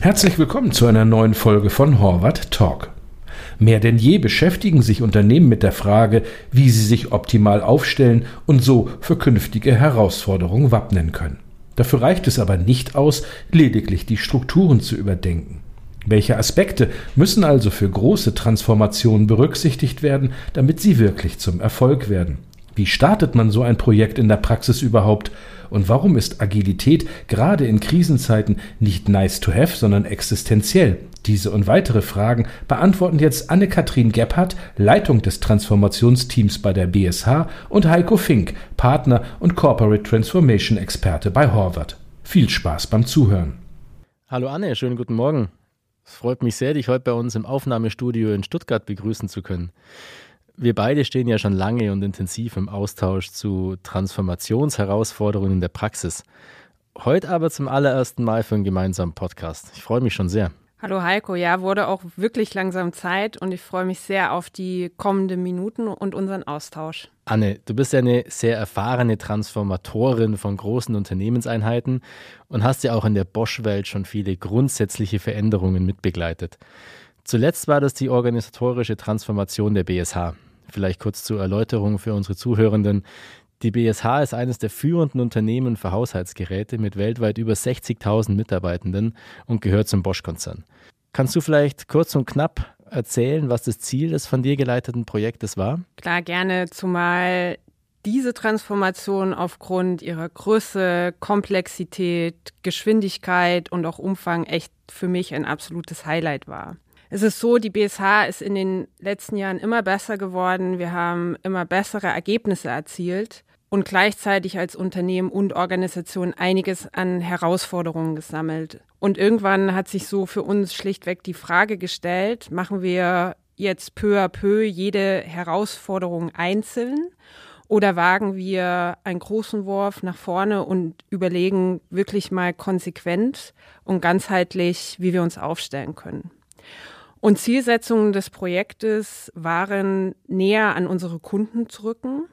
Herzlich willkommen zu einer neuen Folge von Horvath Talk. Mehr denn je beschäftigen sich Unternehmen mit der Frage, wie sie sich optimal aufstellen und so für künftige Herausforderungen wappnen können. Dafür reicht es aber nicht aus, lediglich die Strukturen zu überdenken. Welche Aspekte müssen also für große Transformationen berücksichtigt werden, damit sie wirklich zum Erfolg werden? Wie startet man so ein Projekt in der Praxis überhaupt? Und warum ist Agilität gerade in Krisenzeiten nicht nice to have, sondern existenziell? Diese und weitere Fragen beantworten jetzt Anne-Kathrin Gebhardt, Leitung des Transformationsteams bei der BSH und Heiko Fink, Partner und Corporate Transformation Experte bei Horvath. Viel Spaß beim Zuhören. Hallo Anne, schönen guten Morgen. Es freut mich sehr, dich heute bei uns im Aufnahmestudio in Stuttgart begrüßen zu können wir beide stehen ja schon lange und intensiv im Austausch zu Transformationsherausforderungen in der Praxis. Heute aber zum allerersten Mal für einen gemeinsamen Podcast. Ich freue mich schon sehr. Hallo Heiko, ja, wurde auch wirklich langsam Zeit und ich freue mich sehr auf die kommenden Minuten und unseren Austausch. Anne, du bist ja eine sehr erfahrene Transformatorin von großen Unternehmenseinheiten und hast ja auch in der Bosch-Welt schon viele grundsätzliche Veränderungen mitbegleitet. Zuletzt war das die organisatorische Transformation der BSH. Vielleicht kurz zur Erläuterung für unsere Zuhörenden. Die BSH ist eines der führenden Unternehmen für Haushaltsgeräte mit weltweit über 60.000 Mitarbeitenden und gehört zum Bosch-Konzern. Kannst du vielleicht kurz und knapp erzählen, was das Ziel des von dir geleiteten Projektes war? Klar, gerne, zumal diese Transformation aufgrund ihrer Größe, Komplexität, Geschwindigkeit und auch Umfang echt für mich ein absolutes Highlight war. Es ist so, die BSH ist in den letzten Jahren immer besser geworden. Wir haben immer bessere Ergebnisse erzielt und gleichzeitig als Unternehmen und Organisation einiges an Herausforderungen gesammelt. Und irgendwann hat sich so für uns schlichtweg die Frage gestellt, machen wir jetzt peu à peu jede Herausforderung einzeln oder wagen wir einen großen Wurf nach vorne und überlegen wirklich mal konsequent und ganzheitlich, wie wir uns aufstellen können. Und Zielsetzungen des Projektes waren, näher an unsere Kunden zu rücken,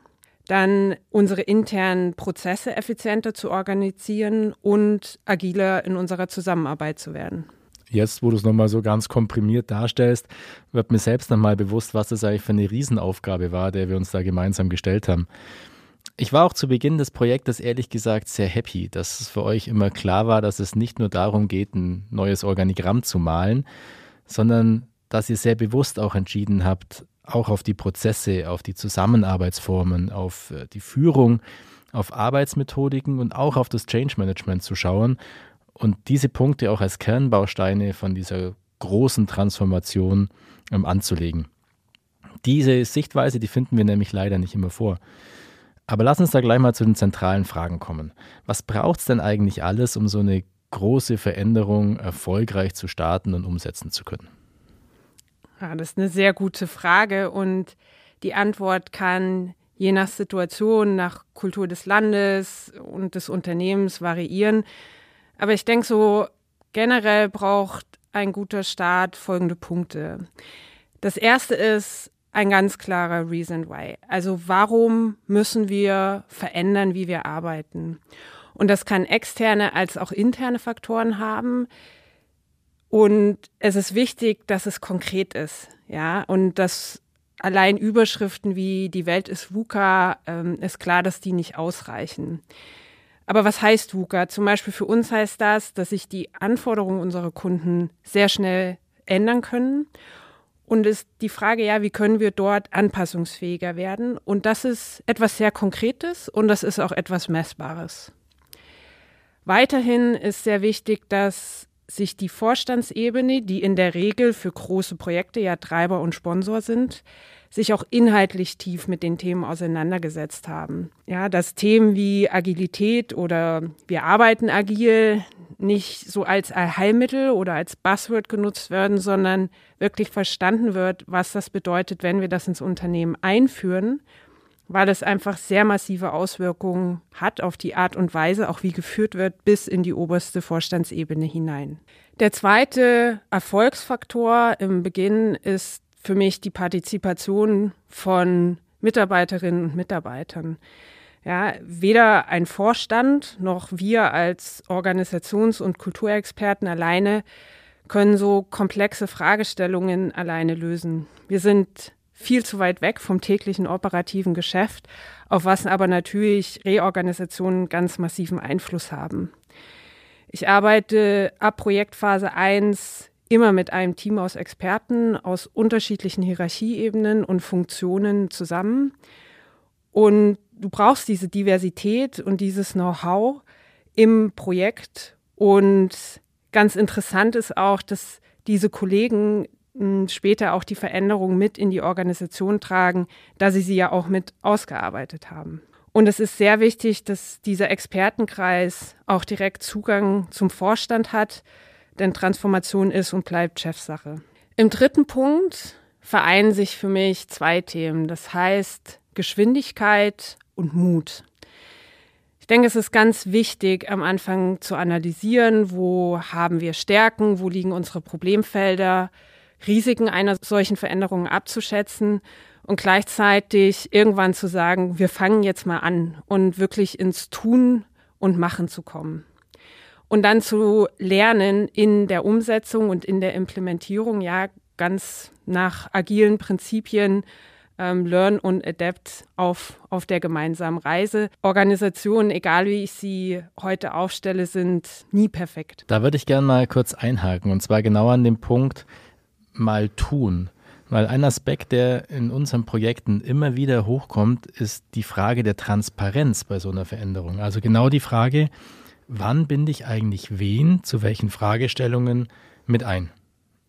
dann unsere internen Prozesse effizienter zu organisieren und agiler in unserer Zusammenarbeit zu werden. Jetzt, wo du es nochmal so ganz komprimiert darstellst, wird mir selbst nochmal bewusst, was das eigentlich für eine Riesenaufgabe war, der wir uns da gemeinsam gestellt haben. Ich war auch zu Beginn des Projektes ehrlich gesagt sehr happy, dass es für euch immer klar war, dass es nicht nur darum geht, ein neues Organigramm zu malen, sondern dass ihr sehr bewusst auch entschieden habt, auch auf die Prozesse, auf die Zusammenarbeitsformen, auf äh, die Führung, auf Arbeitsmethodiken und auch auf das Change Management zu schauen und diese Punkte auch als Kernbausteine von dieser großen Transformation ähm, anzulegen. Diese Sichtweise, die finden wir nämlich leider nicht immer vor. Aber lass uns da gleich mal zu den zentralen Fragen kommen. Was braucht es denn eigentlich alles, um so eine große Veränderung erfolgreich zu starten und umsetzen zu können? Ja, das ist eine sehr gute Frage und die Antwort kann je nach Situation, nach Kultur des Landes und des Unternehmens variieren. Aber ich denke so, generell braucht ein guter Start folgende Punkte. Das erste ist ein ganz klarer Reason Why. Also warum müssen wir verändern, wie wir arbeiten? Und das kann externe als auch interne Faktoren haben. Und es ist wichtig, dass es konkret ist, ja, und dass allein Überschriften wie die Welt ist VUCA, ähm, ist klar, dass die nicht ausreichen. Aber was heißt VUCA? Zum Beispiel für uns heißt das, dass sich die Anforderungen unserer Kunden sehr schnell ändern können. Und ist die Frage, ja, wie können wir dort anpassungsfähiger werden? Und das ist etwas sehr Konkretes und das ist auch etwas Messbares. Weiterhin ist sehr wichtig, dass sich die Vorstandsebene, die in der Regel für große Projekte ja Treiber und Sponsor sind, sich auch inhaltlich tief mit den Themen auseinandergesetzt haben. Ja, dass Themen wie Agilität oder wir arbeiten agil nicht so als Allheilmittel oder als Buzzword genutzt werden, sondern wirklich verstanden wird, was das bedeutet, wenn wir das ins Unternehmen einführen weil es einfach sehr massive Auswirkungen hat auf die Art und Weise, auch wie geführt wird, bis in die oberste Vorstandsebene hinein. Der zweite Erfolgsfaktor im Beginn ist für mich die Partizipation von Mitarbeiterinnen und Mitarbeitern. Ja, weder ein Vorstand noch wir als Organisations- und Kulturexperten alleine können so komplexe Fragestellungen alleine lösen. Wir sind viel zu weit weg vom täglichen operativen Geschäft, auf was aber natürlich Reorganisationen ganz massiven Einfluss haben. Ich arbeite ab Projektphase 1 immer mit einem Team aus Experten aus unterschiedlichen Hierarchieebenen und Funktionen zusammen. Und du brauchst diese Diversität und dieses Know-how im Projekt. Und ganz interessant ist auch, dass diese Kollegen später auch die Veränderungen mit in die Organisation tragen, da sie sie ja auch mit ausgearbeitet haben. Und es ist sehr wichtig, dass dieser Expertenkreis auch direkt Zugang zum Vorstand hat, denn Transformation ist und bleibt Chefsache. Im dritten Punkt vereinen sich für mich zwei Themen. Das heißt Geschwindigkeit und Mut. Ich denke, es ist ganz wichtig, am Anfang zu analysieren, wo haben wir Stärken, wo liegen unsere Problemfelder, Risiken einer solchen Veränderung abzuschätzen und gleichzeitig irgendwann zu sagen, wir fangen jetzt mal an und wirklich ins Tun und Machen zu kommen. Und dann zu lernen in der Umsetzung und in der Implementierung, ja, ganz nach agilen Prinzipien, ähm, Learn und Adapt auf, auf der gemeinsamen Reise. Organisationen, egal wie ich sie heute aufstelle, sind nie perfekt. Da würde ich gerne mal kurz einhaken und zwar genau an dem Punkt, mal tun. Weil ein Aspekt, der in unseren Projekten immer wieder hochkommt, ist die Frage der Transparenz bei so einer Veränderung. Also genau die Frage, wann binde ich eigentlich wen zu welchen Fragestellungen mit ein?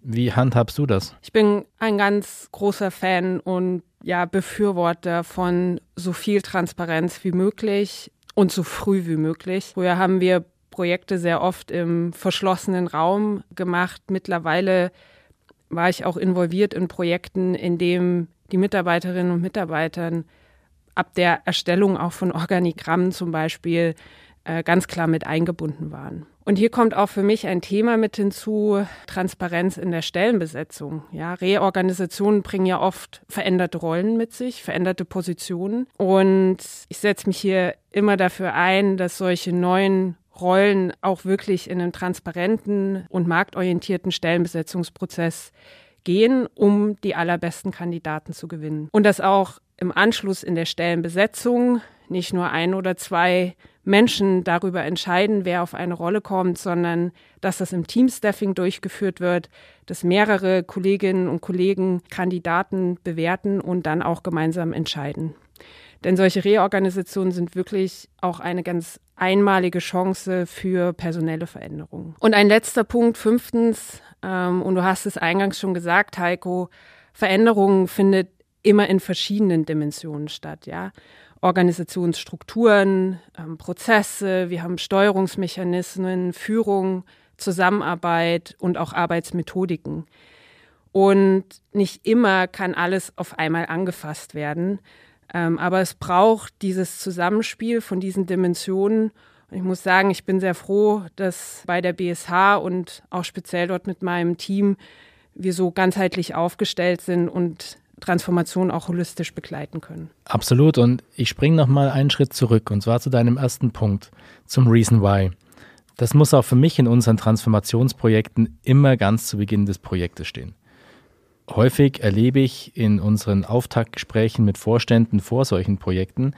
Wie handhabst du das? Ich bin ein ganz großer Fan und ja, Befürworter von so viel Transparenz wie möglich und so früh wie möglich. Früher haben wir Projekte sehr oft im verschlossenen Raum gemacht. Mittlerweile war ich auch involviert in Projekten, in denen die Mitarbeiterinnen und Mitarbeitern ab der Erstellung auch von Organigrammen zum Beispiel äh, ganz klar mit eingebunden waren. Und hier kommt auch für mich ein Thema mit hinzu, Transparenz in der Stellenbesetzung. Ja, Reorganisationen bringen ja oft veränderte Rollen mit sich, veränderte Positionen. Und ich setze mich hier immer dafür ein, dass solche neuen Rollen auch wirklich in einem transparenten und marktorientierten Stellenbesetzungsprozess gehen, um die allerbesten Kandidaten zu gewinnen. Und dass auch im Anschluss in der Stellenbesetzung nicht nur ein oder zwei Menschen darüber entscheiden, wer auf eine Rolle kommt, sondern dass das im Teamstaffing durchgeführt wird, dass mehrere Kolleginnen und Kollegen Kandidaten bewerten und dann auch gemeinsam entscheiden. Denn solche Reorganisationen sind wirklich auch eine ganz einmalige Chance für personelle Veränderungen. Und ein letzter Punkt, fünftens, ähm, und du hast es eingangs schon gesagt, Heiko, Veränderungen findet immer in verschiedenen Dimensionen statt, ja. Organisationsstrukturen, ähm, Prozesse, wir haben Steuerungsmechanismen, Führung, Zusammenarbeit und auch Arbeitsmethodiken. Und nicht immer kann alles auf einmal angefasst werden. Ähm, aber es braucht dieses Zusammenspiel von diesen Dimensionen. Und ich muss sagen, ich bin sehr froh, dass bei der BSH und auch speziell dort mit meinem Team wir so ganzheitlich aufgestellt sind und Transformation auch holistisch begleiten können. Absolut. Und ich springe nochmal einen Schritt zurück und zwar zu deinem ersten Punkt, zum Reason Why. Das muss auch für mich in unseren Transformationsprojekten immer ganz zu Beginn des Projektes stehen. Häufig erlebe ich in unseren Auftaktgesprächen mit Vorständen vor solchen Projekten,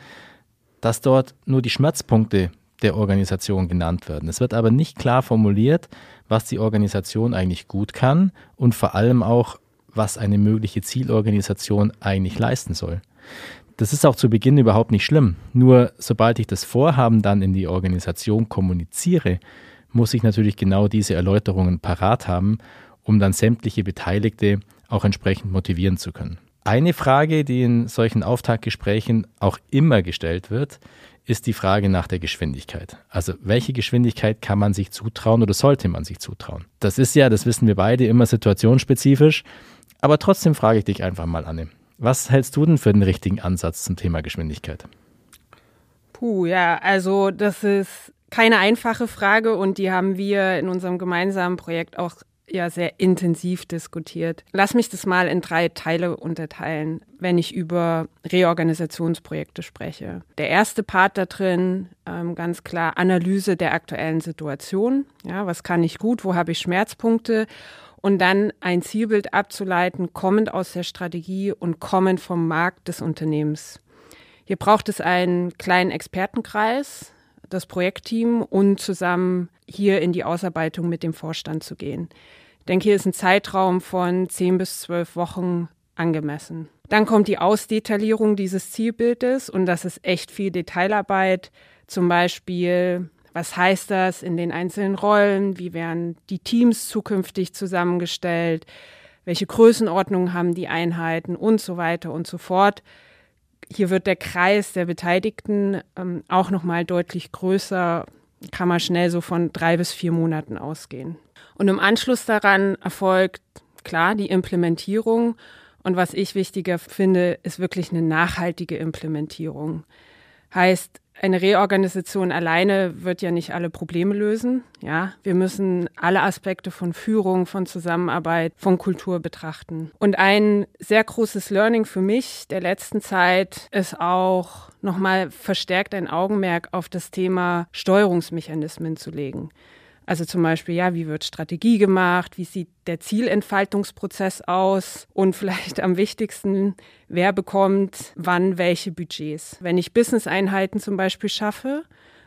dass dort nur die Schmerzpunkte der Organisation genannt werden. Es wird aber nicht klar formuliert, was die Organisation eigentlich gut kann und vor allem auch, was eine mögliche Zielorganisation eigentlich leisten soll. Das ist auch zu Beginn überhaupt nicht schlimm. Nur sobald ich das Vorhaben dann in die Organisation kommuniziere, muss ich natürlich genau diese Erläuterungen parat haben, um dann sämtliche Beteiligte auch entsprechend motivieren zu können. Eine Frage, die in solchen Auftaktgesprächen auch immer gestellt wird, ist die Frage nach der Geschwindigkeit. Also welche Geschwindigkeit kann man sich zutrauen oder sollte man sich zutrauen? Das ist ja, das wissen wir beide, immer situationsspezifisch. Aber trotzdem frage ich dich einfach mal, Anne. Was hältst du denn für den richtigen Ansatz zum Thema Geschwindigkeit? Puh, ja, also das ist keine einfache Frage und die haben wir in unserem gemeinsamen Projekt auch ja sehr intensiv diskutiert. Lass mich das mal in drei Teile unterteilen, wenn ich über Reorganisationsprojekte spreche. Der erste Part da drin, ähm, ganz klar Analyse der aktuellen Situation. Ja, was kann ich gut, wo habe ich Schmerzpunkte? Und dann ein Zielbild abzuleiten, kommend aus der Strategie und kommend vom Markt des Unternehmens. Hier braucht es einen kleinen Expertenkreis, das Projektteam und zusammen hier in die Ausarbeitung mit dem Vorstand zu gehen. Ich denke, hier ist ein Zeitraum von zehn bis zwölf Wochen angemessen. Dann kommt die Ausdetaillierung dieses Zielbildes und das ist echt viel Detailarbeit. Zum Beispiel, was heißt das in den einzelnen Rollen? Wie werden die Teams zukünftig zusammengestellt? Welche Größenordnung haben die Einheiten und so weiter und so fort hier wird der Kreis der Beteiligten ähm, auch nochmal deutlich größer, kann man schnell so von drei bis vier Monaten ausgehen. Und im Anschluss daran erfolgt klar die Implementierung. Und was ich wichtiger finde, ist wirklich eine nachhaltige Implementierung. Heißt, eine Reorganisation alleine wird ja nicht alle Probleme lösen. Ja, wir müssen alle Aspekte von Führung, von Zusammenarbeit, von Kultur betrachten. Und ein sehr großes Learning für mich der letzten Zeit ist auch nochmal verstärkt ein Augenmerk auf das Thema Steuerungsmechanismen zu legen. Also zum Beispiel, ja, wie wird Strategie gemacht? Wie sieht der Zielentfaltungsprozess aus? Und vielleicht am wichtigsten, wer bekommt wann welche Budgets? Wenn ich Business-Einheiten zum Beispiel schaffe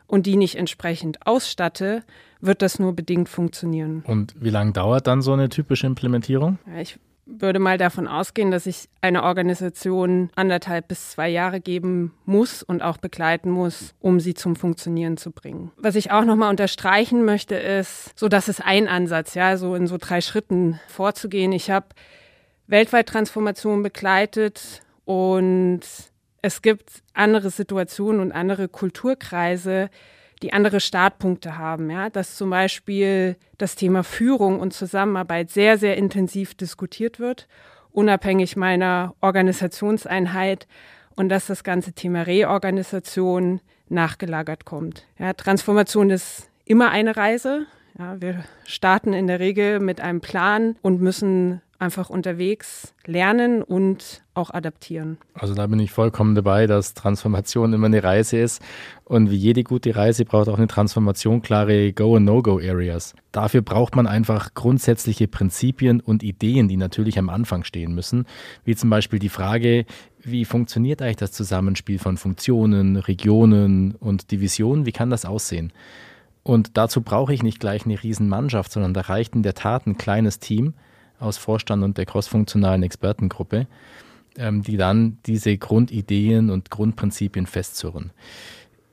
und die nicht entsprechend ausstatte, wird das nur bedingt funktionieren. Und wie lange dauert dann so eine typische Implementierung? Ja, ich würde mal davon ausgehen, dass ich eine Organisation anderthalb bis zwei Jahre geben muss und auch begleiten muss, um sie zum Funktionieren zu bringen. Was ich auch nochmal unterstreichen möchte, ist, so dass es ein Ansatz, ja, so in so drei Schritten vorzugehen. Ich habe weltweit Transformationen begleitet und es gibt andere Situationen und andere Kulturkreise, die andere Startpunkte haben. Ja? Dass zum Beispiel das Thema Führung und Zusammenarbeit sehr, sehr intensiv diskutiert wird, unabhängig meiner Organisationseinheit und dass das ganze Thema Reorganisation nachgelagert kommt. Ja, Transformation ist immer eine Reise. Ja, wir starten in der Regel mit einem Plan und müssen einfach unterwegs lernen und auch adaptieren. Also da bin ich vollkommen dabei, dass Transformation immer eine Reise ist und wie jede gute Reise braucht auch eine Transformation klare Go- und No-Go-Areas. Dafür braucht man einfach grundsätzliche Prinzipien und Ideen, die natürlich am Anfang stehen müssen, wie zum Beispiel die Frage, wie funktioniert eigentlich das Zusammenspiel von Funktionen, Regionen und Divisionen, wie kann das aussehen? Und dazu brauche ich nicht gleich eine Riesenmannschaft, sondern da reicht in der Tat ein kleines Team, aus Vorstand und der crossfunktionalen Expertengruppe, ähm, die dann diese Grundideen und Grundprinzipien festzurren.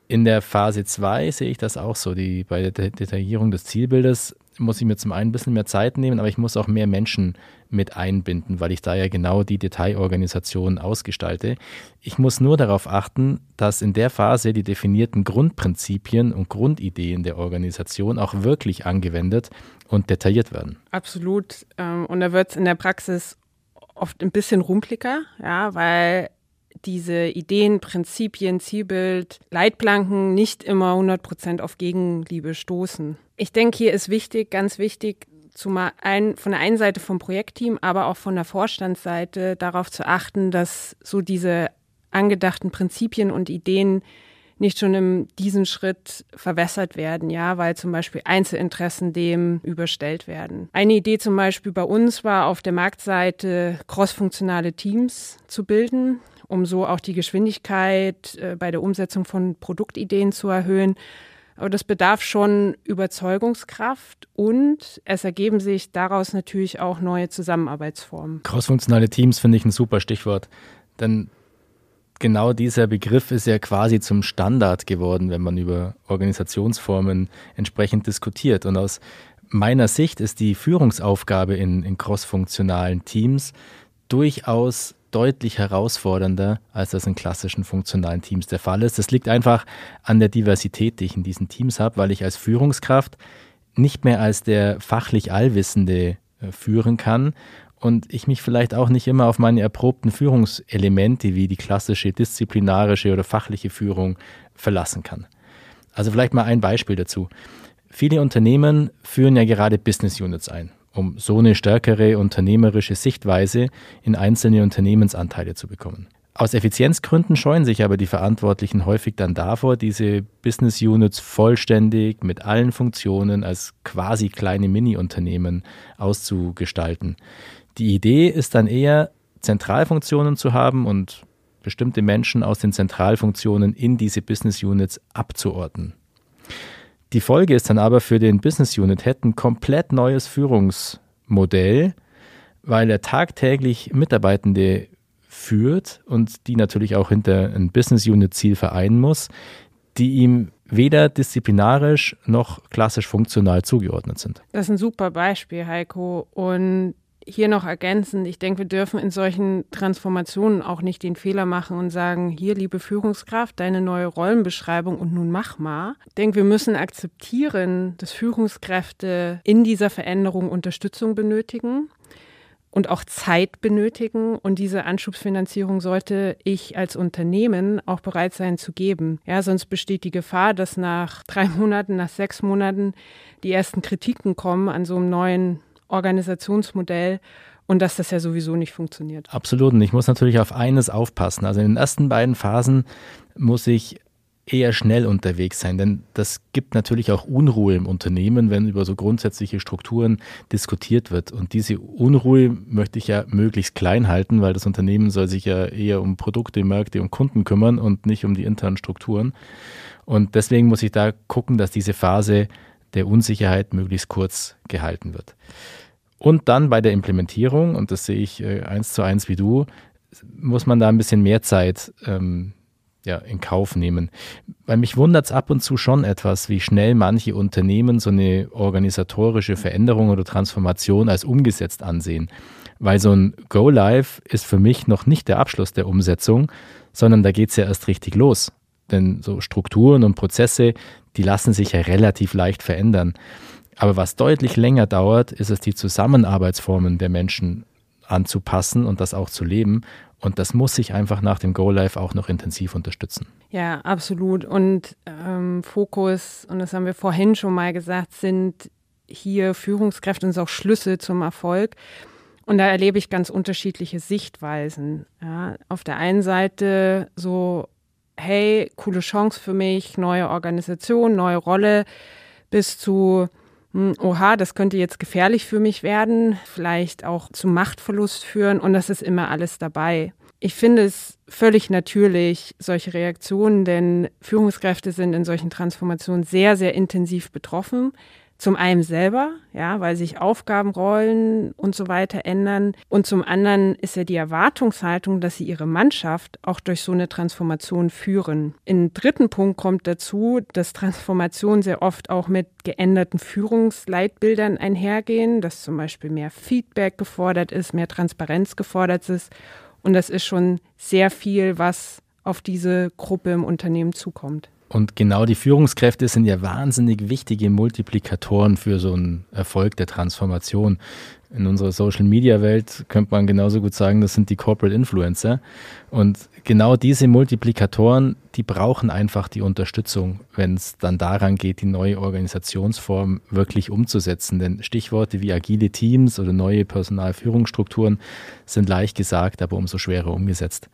In der Phase 2 sehe ich das auch so. Die, bei der Detaillierung des Zielbildes muss ich mir zum einen ein bisschen mehr Zeit nehmen, aber ich muss auch mehr Menschen mit einbinden, weil ich da ja genau die Detailorganisation ausgestalte. Ich muss nur darauf achten, dass in der Phase die definierten Grundprinzipien und Grundideen der Organisation auch wirklich angewendet und detailliert werden. Absolut. Ähm, und da wird es in der Praxis oft ein bisschen rumplicker, ja, weil diese Ideen, Prinzipien, Zielbild, Leitplanken nicht immer 100 Prozent auf Gegenliebe stoßen. Ich denke, hier ist wichtig, ganz wichtig, zumal ein, von der einen Seite vom Projektteam, aber auch von der Vorstandsseite darauf zu achten, dass so diese angedachten Prinzipien und Ideen nicht schon in diesem Schritt verwässert werden, ja, weil zum Beispiel Einzelinteressen dem überstellt werden. Eine Idee zum Beispiel bei uns war auf der Marktseite crossfunktionale Teams zu bilden, um so auch die Geschwindigkeit äh, bei der Umsetzung von Produktideen zu erhöhen. Aber das bedarf schon Überzeugungskraft und es ergeben sich daraus natürlich auch neue Zusammenarbeitsformen. Crossfunktionale Teams finde ich ein super Stichwort, denn genau dieser Begriff ist ja quasi zum Standard geworden, wenn man über Organisationsformen entsprechend diskutiert. Und aus meiner Sicht ist die Führungsaufgabe in, in crossfunktionalen Teams durchaus deutlich herausfordernder, als das in klassischen funktionalen Teams der Fall ist. Das liegt einfach an der Diversität, die ich in diesen Teams habe, weil ich als Führungskraft nicht mehr als der fachlich Allwissende äh, führen kann und ich mich vielleicht auch nicht immer auf meine erprobten Führungselemente wie die klassische disziplinarische oder fachliche Führung verlassen kann. Also vielleicht mal ein Beispiel dazu. Viele Unternehmen führen ja gerade Business Units ein. Um so eine stärkere unternehmerische Sichtweise in einzelne Unternehmensanteile zu bekommen. Aus Effizienzgründen scheuen sich aber die Verantwortlichen häufig dann davor, diese Business Units vollständig mit allen Funktionen als quasi kleine Mini-Unternehmen auszugestalten. Die Idee ist dann eher, Zentralfunktionen zu haben und bestimmte Menschen aus den Zentralfunktionen in diese Business Units abzuordnen. Die Folge ist dann aber für den Business Unit Head ein komplett neues Führungsmodell, weil er tagtäglich Mitarbeitende führt und die natürlich auch hinter ein Business Unit Ziel vereinen muss, die ihm weder disziplinarisch noch klassisch funktional zugeordnet sind. Das ist ein super Beispiel, Heiko. Und hier noch ergänzend, ich denke, wir dürfen in solchen Transformationen auch nicht den Fehler machen und sagen, hier, liebe Führungskraft, deine neue Rollenbeschreibung und nun mach mal. Ich denke, wir müssen akzeptieren, dass Führungskräfte in dieser Veränderung Unterstützung benötigen und auch Zeit benötigen. Und diese Anschubsfinanzierung sollte ich als Unternehmen auch bereit sein zu geben. Ja, sonst besteht die Gefahr, dass nach drei Monaten, nach sechs Monaten die ersten Kritiken kommen an so einem neuen Organisationsmodell und dass das ja sowieso nicht funktioniert. Absolut. Und ich muss natürlich auf eines aufpassen. Also in den ersten beiden Phasen muss ich eher schnell unterwegs sein, denn das gibt natürlich auch Unruhe im Unternehmen, wenn über so grundsätzliche Strukturen diskutiert wird. Und diese Unruhe möchte ich ja möglichst klein halten, weil das Unternehmen soll sich ja eher um Produkte, Märkte und Kunden kümmern und nicht um die internen Strukturen. Und deswegen muss ich da gucken, dass diese Phase der Unsicherheit möglichst kurz gehalten wird. Und dann bei der Implementierung, und das sehe ich äh, eins zu eins wie du, muss man da ein bisschen mehr Zeit ähm, ja, in Kauf nehmen. Weil mich wundert es ab und zu schon etwas, wie schnell manche Unternehmen so eine organisatorische Veränderung oder Transformation als umgesetzt ansehen. Weil so ein Go-Live ist für mich noch nicht der Abschluss der Umsetzung, sondern da geht es ja erst richtig los. Denn so Strukturen und Prozesse, die lassen sich ja relativ leicht verändern. Aber was deutlich länger dauert, ist es, die Zusammenarbeitsformen der Menschen anzupassen und das auch zu leben. Und das muss sich einfach nach dem Go-Live auch noch intensiv unterstützen. Ja, absolut. Und ähm, Fokus, und das haben wir vorhin schon mal gesagt, sind hier Führungskräfte und auch Schlüssel zum Erfolg. Und da erlebe ich ganz unterschiedliche Sichtweisen. Ja, auf der einen Seite so hey, coole Chance für mich, neue Organisation, neue Rolle, bis zu, hm, oha, das könnte jetzt gefährlich für mich werden, vielleicht auch zu Machtverlust führen und das ist immer alles dabei. Ich finde es völlig natürlich, solche Reaktionen, denn Führungskräfte sind in solchen Transformationen sehr, sehr intensiv betroffen. Zum einen selber, ja, weil sich Aufgabenrollen und so weiter ändern. Und zum anderen ist ja die Erwartungshaltung, dass sie ihre Mannschaft auch durch so eine Transformation führen. Im dritten Punkt kommt dazu, dass Transformationen sehr oft auch mit geänderten Führungsleitbildern einhergehen, dass zum Beispiel mehr Feedback gefordert ist, mehr Transparenz gefordert ist. Und das ist schon sehr viel, was auf diese Gruppe im Unternehmen zukommt. Und genau die Führungskräfte sind ja wahnsinnig wichtige Multiplikatoren für so einen Erfolg der Transformation. In unserer Social-Media-Welt könnte man genauso gut sagen, das sind die Corporate Influencer. Und genau diese Multiplikatoren, die brauchen einfach die Unterstützung, wenn es dann daran geht, die neue Organisationsform wirklich umzusetzen. Denn Stichworte wie agile Teams oder neue Personalführungsstrukturen sind leicht gesagt, aber umso schwerer umgesetzt.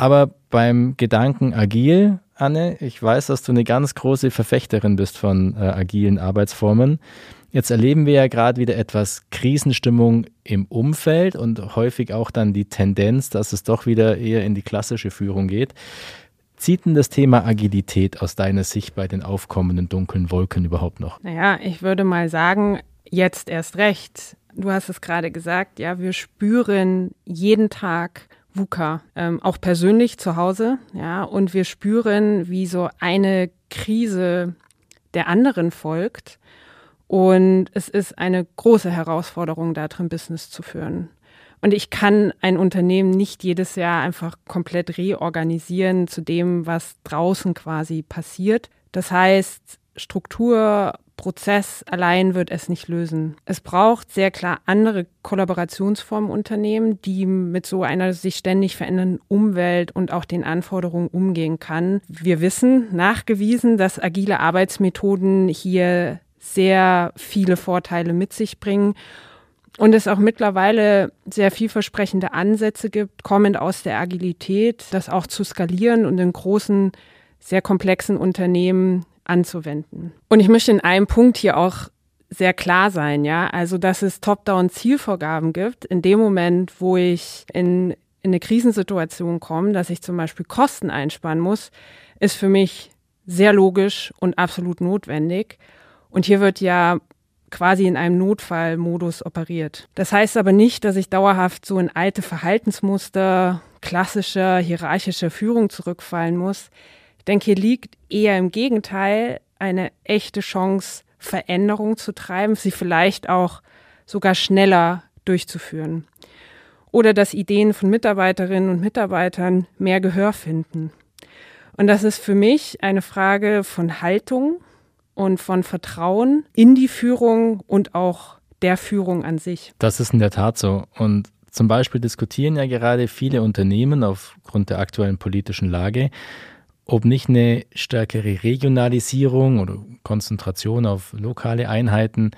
Aber beim Gedanken agil Anne. Ich weiß, dass du eine ganz große Verfechterin bist von äh, agilen Arbeitsformen. Jetzt erleben wir ja gerade wieder etwas Krisenstimmung im Umfeld und häufig auch dann die Tendenz, dass es doch wieder eher in die klassische Führung geht. Zieht denn das Thema Agilität aus deiner Sicht bei den aufkommenden dunklen Wolken überhaupt noch? Naja, ich würde mal sagen, jetzt erst recht. Du hast es gerade gesagt, ja, wir spüren jeden Tag VUCA, ähm, auch persönlich zu Hause, ja, und wir spüren, wie so eine Krise der anderen folgt. Und es ist eine große Herausforderung, da drin Business zu führen. Und ich kann ein Unternehmen nicht jedes Jahr einfach komplett reorganisieren zu dem, was draußen quasi passiert. Das heißt, Struktur, Prozess allein wird es nicht lösen. Es braucht sehr klar andere Kollaborationsformen Unternehmen, die mit so einer sich ständig verändernden Umwelt und auch den Anforderungen umgehen kann. Wir wissen nachgewiesen, dass agile Arbeitsmethoden hier sehr viele Vorteile mit sich bringen und es auch mittlerweile sehr vielversprechende Ansätze gibt, kommend aus der Agilität, das auch zu skalieren und in großen, sehr komplexen Unternehmen anzuwenden. Und ich möchte in einem Punkt hier auch sehr klar sein, ja, also dass es Top-Down-Zielvorgaben gibt. In dem Moment, wo ich in, in eine Krisensituation komme, dass ich zum Beispiel Kosten einsparen muss, ist für mich sehr logisch und absolut notwendig. Und hier wird ja quasi in einem Notfallmodus operiert. Das heißt aber nicht, dass ich dauerhaft so in alte Verhaltensmuster klassischer hierarchischer Führung zurückfallen muss. Denke, hier liegt eher im Gegenteil eine echte Chance, Veränderung zu treiben, sie vielleicht auch sogar schneller durchzuführen. Oder dass Ideen von Mitarbeiterinnen und Mitarbeitern mehr Gehör finden. Und das ist für mich eine Frage von Haltung und von Vertrauen in die Führung und auch der Führung an sich. Das ist in der Tat so. Und zum Beispiel diskutieren ja gerade viele Unternehmen aufgrund der aktuellen politischen Lage, ob nicht eine stärkere Regionalisierung oder Konzentration auf lokale Einheiten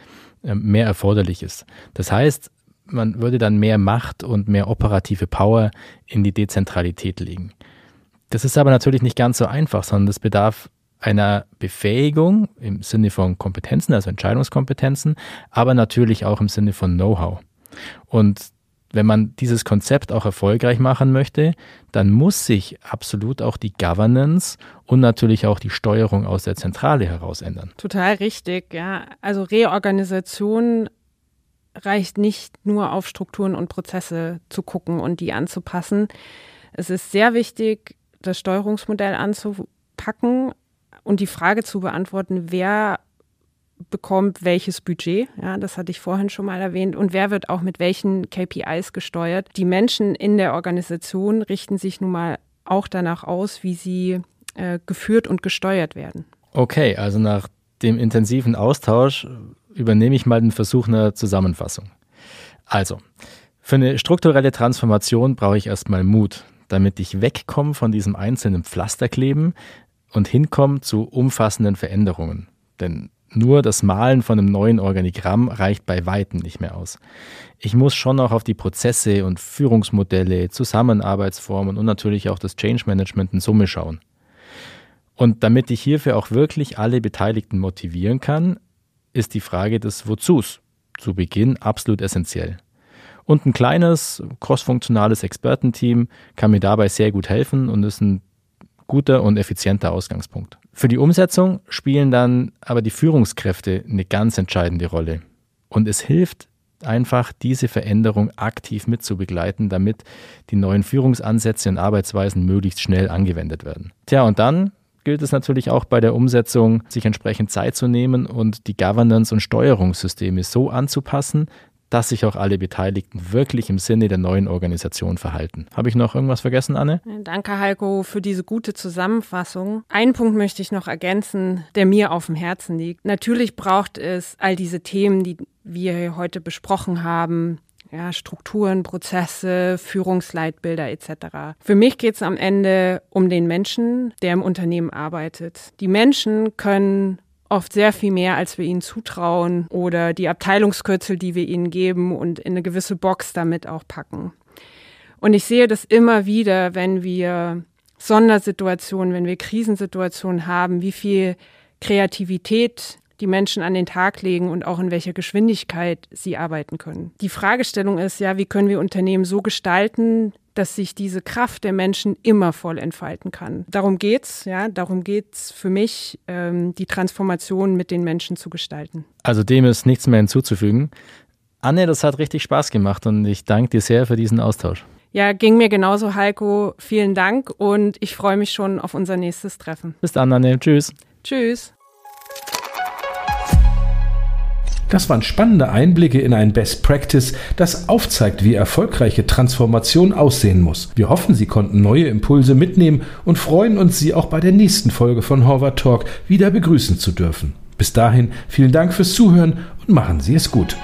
ähm, mehr erforderlich ist. Das heißt, man würde dann mehr Macht und mehr operative Power in die Dezentralität legen. Das ist aber natürlich nicht ganz so einfach, sondern das bedarf einer Befähigung im Sinne von Kompetenzen, also Entscheidungskompetenzen, aber natürlich auch im Sinne von Know-how. Und wenn man dieses Konzept auch erfolgreich machen möchte, dann muss sich absolut auch die Governance und natürlich auch die Steuerung aus der Zentrale heraus ändern. Total richtig, ja. Also Reorganisation reicht nicht nur auf Strukturen und Prozesse zu gucken und die anzupassen. Es ist sehr wichtig, das Steuerungsmodell anzupacken, und die Frage zu beantworten, wer bekommt welches Budget, ja, das hatte ich vorhin schon mal erwähnt, und wer wird auch mit welchen KPIs gesteuert. Die Menschen in der Organisation richten sich nun mal auch danach aus, wie sie äh, geführt und gesteuert werden. Okay, also nach dem intensiven Austausch übernehme ich mal den Versuch einer Zusammenfassung. Also, für eine strukturelle Transformation brauche ich erstmal Mut, damit ich wegkomme von diesem einzelnen Pflasterkleben, und hinkommen zu umfassenden Veränderungen. Denn nur das Malen von einem neuen Organigramm reicht bei weitem nicht mehr aus. Ich muss schon auch auf die Prozesse und Führungsmodelle, Zusammenarbeitsformen und natürlich auch das Change Management in Summe schauen. Und damit ich hierfür auch wirklich alle Beteiligten motivieren kann, ist die Frage des Wozus zu Beginn absolut essentiell. Und ein kleines, crossfunktionales Expertenteam kann mir dabei sehr gut helfen und ist ein guter und effizienter Ausgangspunkt. Für die Umsetzung spielen dann aber die Führungskräfte eine ganz entscheidende Rolle. Und es hilft einfach, diese Veränderung aktiv mitzubegleiten, damit die neuen Führungsansätze und Arbeitsweisen möglichst schnell angewendet werden. Tja, und dann gilt es natürlich auch bei der Umsetzung, sich entsprechend Zeit zu nehmen und die Governance- und Steuerungssysteme so anzupassen, dass sich auch alle Beteiligten wirklich im Sinne der neuen Organisation verhalten. Habe ich noch irgendwas vergessen, Anne? Danke, Heiko, für diese gute Zusammenfassung. Einen Punkt möchte ich noch ergänzen, der mir auf dem Herzen liegt. Natürlich braucht es all diese Themen, die wir heute besprochen haben, ja, Strukturen, Prozesse, Führungsleitbilder etc. Für mich geht es am Ende um den Menschen, der im Unternehmen arbeitet. Die Menschen können oft sehr viel mehr, als wir ihnen zutrauen oder die Abteilungskürzel, die wir ihnen geben und in eine gewisse Box damit auch packen. Und ich sehe das immer wieder, wenn wir Sondersituationen, wenn wir Krisensituationen haben, wie viel Kreativität die Menschen an den Tag legen und auch in welcher Geschwindigkeit sie arbeiten können. Die Fragestellung ist ja, wie können wir Unternehmen so gestalten, dass sich diese Kraft der Menschen immer voll entfalten kann. Darum geht's, ja, darum geht's für mich, ähm, die Transformation mit den Menschen zu gestalten. Also dem ist nichts mehr hinzuzufügen. Anne, das hat richtig Spaß gemacht und ich danke dir sehr für diesen Austausch. Ja, ging mir genauso, Heiko. Vielen Dank und ich freue mich schon auf unser nächstes Treffen. Bis dann, Anne. Tschüss. Tschüss. Das waren spannende Einblicke in ein Best Practice, das aufzeigt, wie erfolgreiche Transformation aussehen muss. Wir hoffen, Sie konnten neue Impulse mitnehmen und freuen uns, Sie auch bei der nächsten Folge von Horvath Talk wieder begrüßen zu dürfen. Bis dahin vielen Dank fürs Zuhören und machen Sie es gut.